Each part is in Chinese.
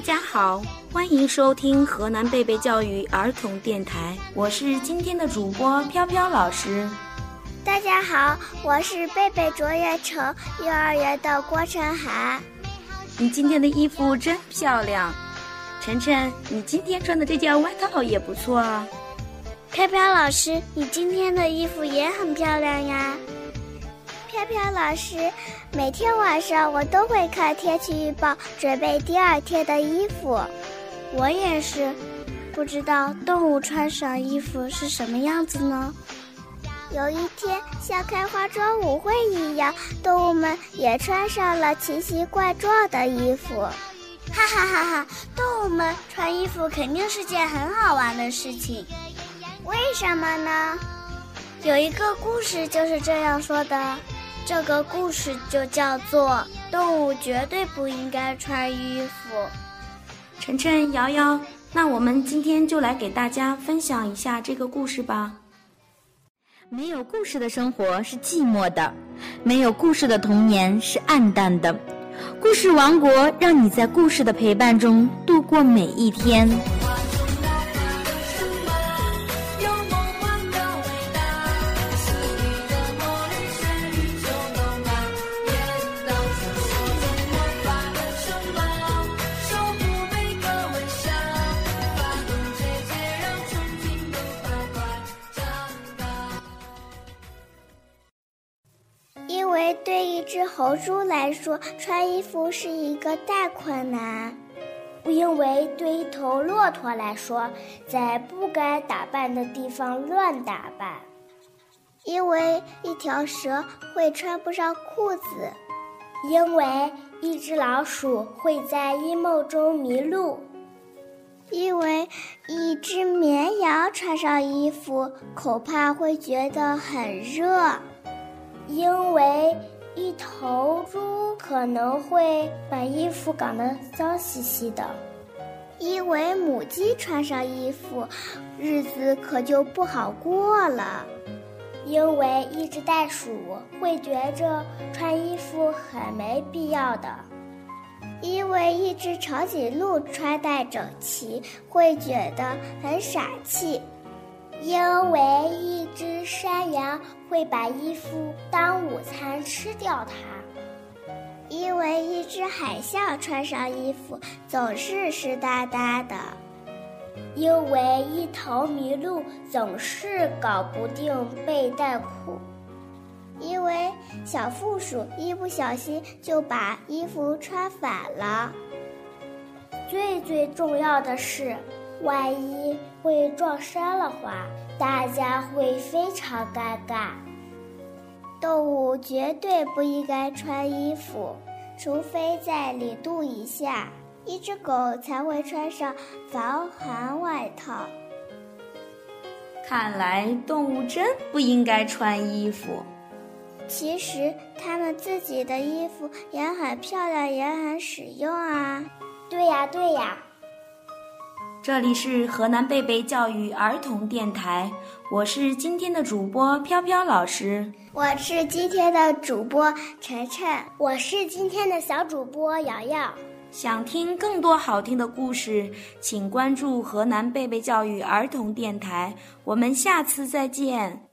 好，欢迎收听河南贝贝教育儿童电台，我是今天的主播飘飘老师。大家好，我是贝贝卓越城幼儿园的郭晨涵。你今天的衣服真漂亮，晨晨，你今天穿的这件外套也不错啊。飘飘老师，你今天的衣服也很漂亮呀。飘飘老师，每天晚上我都会看天气预报，准备第二天的衣服。我也是，不知道动物穿上衣服是什么样子呢？有一天，像开化妆舞会一样，动物们也穿上了奇形怪状的衣服。哈哈哈哈！动物们穿衣服肯定是件很好玩的事情。为什么呢？有一个故事就是这样说的。这个故事就叫做《动物绝对不应该穿衣服》。晨晨、瑶瑶，那我们今天就来给大家分享一下这个故事吧。没有故事的生活是寂寞的，没有故事的童年是暗淡的。故事王国让你在故事的陪伴中度过每一天。对一只猴猪来说，穿衣服是一个大困难；因为对一头骆驼来说，在不该打扮的地方乱打扮；因为一条蛇会穿不上裤子；因为一只老鼠会在阴谋中迷路；因为一只绵羊穿上衣服，恐怕会觉得很热。因为一头猪可能会把衣服搞得脏兮兮的，因为母鸡穿上衣服，日子可就不好过了。因为一只袋鼠会觉着穿衣服很没必要的，因为一只长颈鹿穿戴整齐会觉得很傻气。因为一只山羊会把衣服当午餐吃掉它；因为一只海象穿上衣服总是湿哒哒的；因为一头麋鹿总是搞不定背带裤；因为小负鼠一不小心就把衣服穿反了。最最重要的是。万一会撞衫了话，大家会非常尴尬。动物绝对不应该穿衣服，除非在零度以下。一只狗才会穿上防寒外套。看来动物真不应该穿衣服。其实它们自己的衣服也很漂亮，也很实用啊。对呀，对呀。这里是河南贝贝教育儿童电台，我是今天的主播飘飘老师，我是今天的主播晨晨，我是今天的小主播瑶瑶。想听更多好听的故事，请关注河南贝贝教育儿童电台，我们下次再见。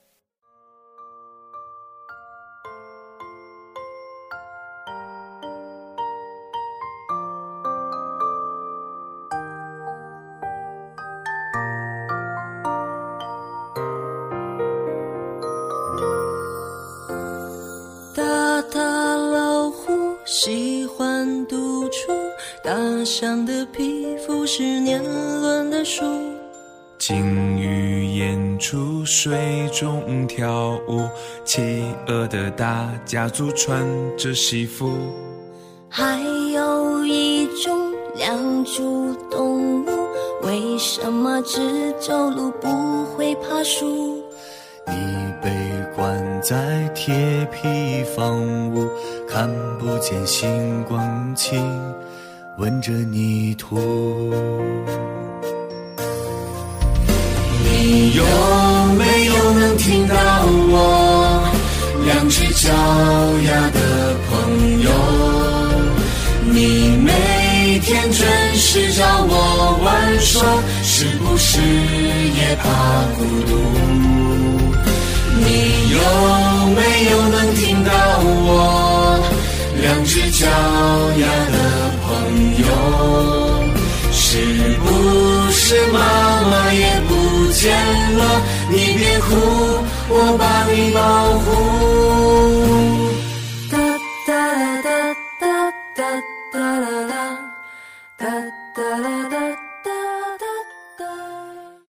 大象的皮肤是年轮的树。鲸鱼演出水中跳舞，企鹅的大家族穿着西服。还有一种两足动物，为什么只走路不会爬树？你被关在铁皮房屋，看不见星光，请闻着泥土。你有没有能听到我？两只脚丫的朋友。你每天准时找我玩耍是不是也怕孤独。你有没有能听到我？两只脚丫的是不是妈妈也不见了？你别哭我把你抱